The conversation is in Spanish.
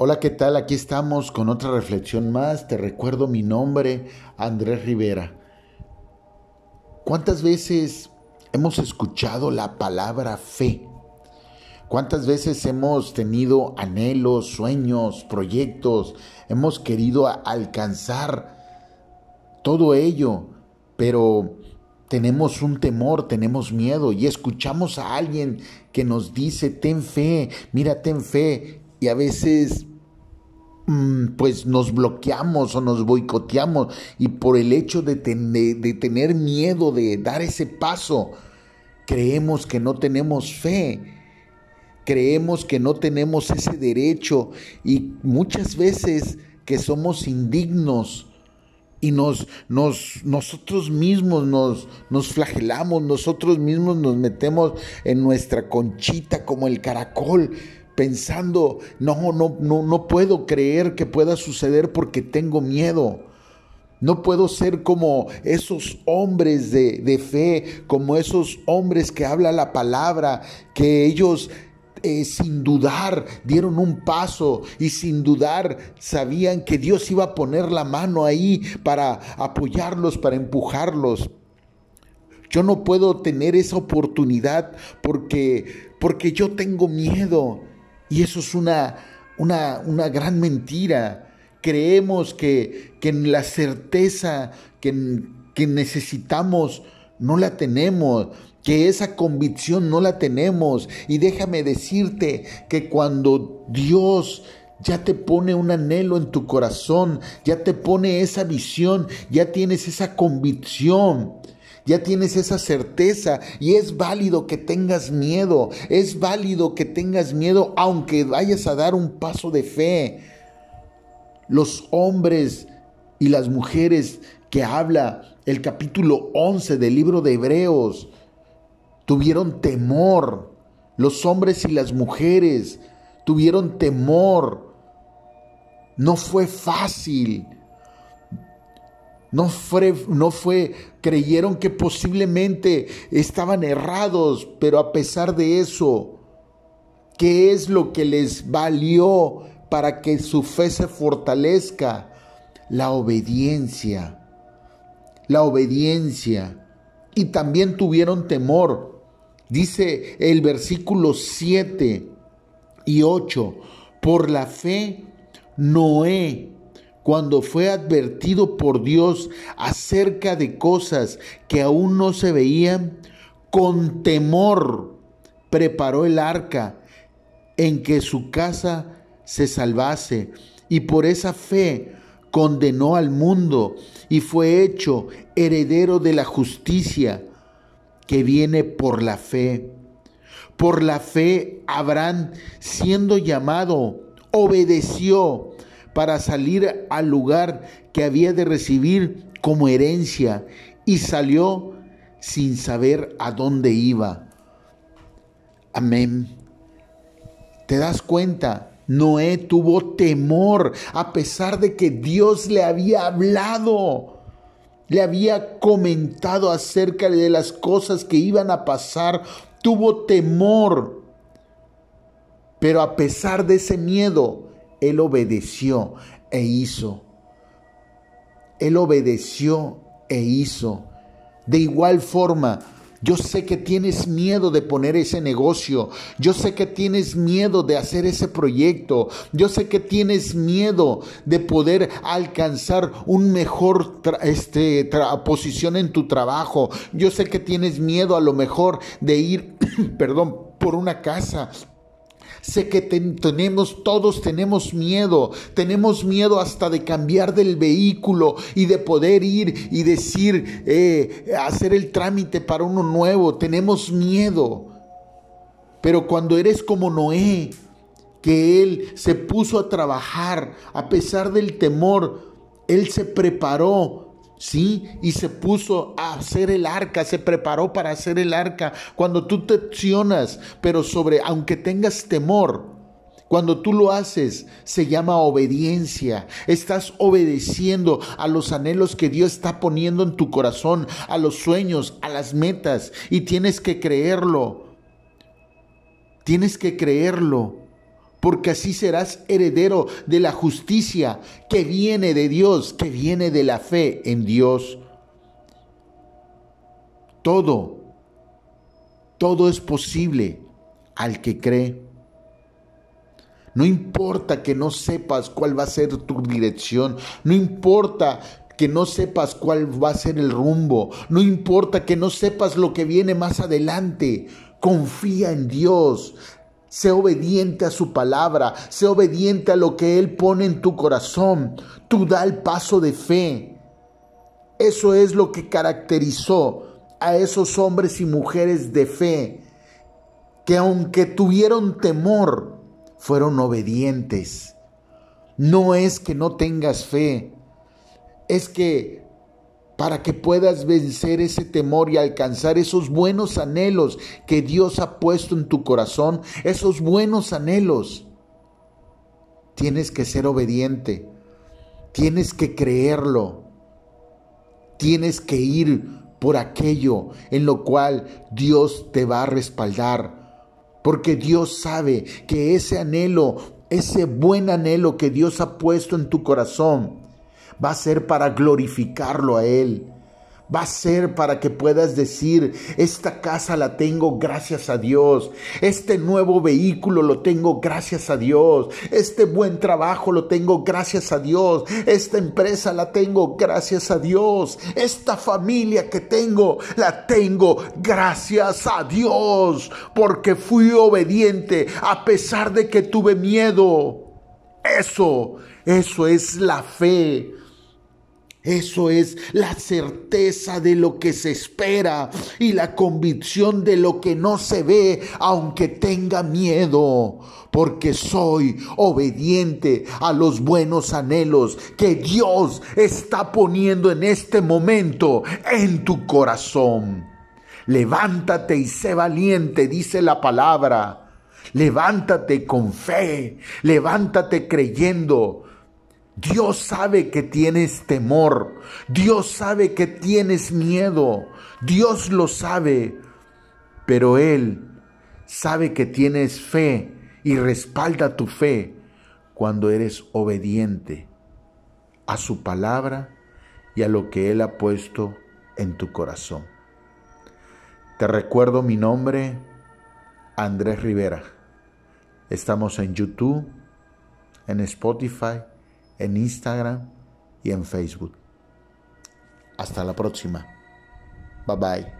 Hola, ¿qué tal? Aquí estamos con otra reflexión más. Te recuerdo mi nombre, Andrés Rivera. ¿Cuántas veces hemos escuchado la palabra fe? ¿Cuántas veces hemos tenido anhelos, sueños, proyectos? Hemos querido alcanzar todo ello, pero tenemos un temor, tenemos miedo y escuchamos a alguien que nos dice, ten fe, mira, ten fe, y a veces mm, pues nos bloqueamos o nos boicoteamos y por el hecho de, de, tener miedo de dar ese paso, creemos que no tenemos fe, creemos que no tenemos ese derecho y muchas veces que somos indignos y nos, nos, nosotros mismos nos, nos flagelamos, nosotros mismos nos metemos en nuestra conchita como el caracol pensando, no, no, no, no puedo creer que pueda suceder porque tengo miedo. No puedo ser como esos hombres de, de fe, como esos hombres que habla la palabra, que ellos eh, sin dudar dieron un paso y sin dudar sabían que Dios iba a poner la mano ahí para apoyarlos, para empujarlos. Yo no puedo tener esa oportunidad porque, porque yo tengo miedo. Y eso es una, una, una gran mentira. Creemos que, que la certeza que, que necesitamos no la tenemos, que esa convicción no la tenemos. Y déjame decirte que cuando Dios ya te pone un anhelo en tu corazón, ya te pone esa visión, ya tienes esa convicción ya tienes esa certeza y es válido que tengas miedo, es válido que tengas miedo aunque vayas a dar un paso de fe. Los hombres y las mujeres que habla el capítulo 11 del libro de Hebreos tuvieron temor. Los hombres y las mujeres tuvieron temor. No fue fácil. No fue, no fue, creyeron que posiblemente estaban errados, pero a pesar de eso, ¿qué es lo que les valió para que su fe se fortalezca? La obediencia, la obediencia. Y también tuvieron temor. Dice el versículo 7 y 8, por la fe, Noé cuando fue advertido por Dios acerca de cosas que aún no se veían, con temor preparó el arca en que su casa se salvase y por esa fe condenó al mundo y fue hecho heredero de la justicia que viene por la fe. Por la fe, Abraham, siendo llamado, obedeció para salir al lugar que había de recibir como herencia y salió sin saber a dónde iba. Amén. ¿Te das cuenta? Noé tuvo temor a pesar de que Dios le había hablado, le había comentado acerca de las cosas que iban a pasar, tuvo temor. Pero a pesar de ese miedo, él obedeció e hizo. Él obedeció e hizo. De igual forma, yo sé que tienes miedo de poner ese negocio. Yo sé que tienes miedo de hacer ese proyecto. Yo sé que tienes miedo de poder alcanzar un mejor este, posición en tu trabajo. Yo sé que tienes miedo a lo mejor de ir, perdón, por una casa Sé que tenemos, todos tenemos miedo, tenemos miedo hasta de cambiar del vehículo y de poder ir y decir, eh, hacer el trámite para uno nuevo, tenemos miedo. Pero cuando eres como Noé, que él se puso a trabajar a pesar del temor, él se preparó ¿sí? Y se puso a hacer el arca, se preparó para hacer el arca. Cuando tú te accionas, pero sobre, aunque tengas temor, cuando tú lo haces, se llama obediencia. Estás obedeciendo a los anhelos que Dios está poniendo en tu corazón, a los sueños, a las metas, y tienes que creerlo. Tienes que creerlo porque así serás heredero de la justicia que viene de Dios, que viene de la fe en Dios. Todo, todo es posible al que cree. No importa que no sepas cuál va a ser tu dirección, no importa que no sepas cuál va a ser el rumbo, no importa que no sepas lo que viene más adelante, confía en Dios, sé obediente a su palabra, sé obediente a lo que Él pone en tu corazón, tú da el paso de fe. Eso es lo que caracterizó a esos hombres y mujeres de fe, que aunque tuvieron temor, fueron obedientes. No es que no tengas fe, es que para que puedas vencer ese temor y alcanzar esos buenos anhelos que Dios ha puesto en tu corazón, esos buenos anhelos, tienes que ser obediente, tienes que creerlo, tienes que ir por aquello en lo cual Dios te va a respaldar. Porque Dios sabe que ese anhelo, ese buen anhelo que Dios ha puesto en tu corazón, va a ser para glorificarlo a Él. Va a ser para que puedas decir, esta casa la tengo gracias a Dios, este nuevo vehículo lo tengo gracias a Dios, este buen trabajo lo tengo gracias a Dios, esta empresa la tengo gracias a Dios, esta familia que tengo la tengo gracias a Dios, porque fui obediente a pesar de que tuve miedo. Eso, eso es la fe. Eso es la certeza de lo que se espera y la convicción de lo que no se ve, aunque tenga miedo, porque soy obediente a los buenos anhelos que Dios está poniendo en este momento en tu corazón. Levántate y sé valiente, dice la palabra. Levántate con fe, levántate creyendo Dios sabe que tienes temor, Dios sabe que tienes miedo, Dios lo sabe, pero Él sabe que tienes fe y respalda tu fe cuando eres obediente a su palabra y a lo que Él ha puesto en tu corazón. Te recuerdo mi nombre, Andrés Rivera. Estamos en YouTube, en Spotify, en Instagram y en Facebook. Hasta la próxima. Bye bye.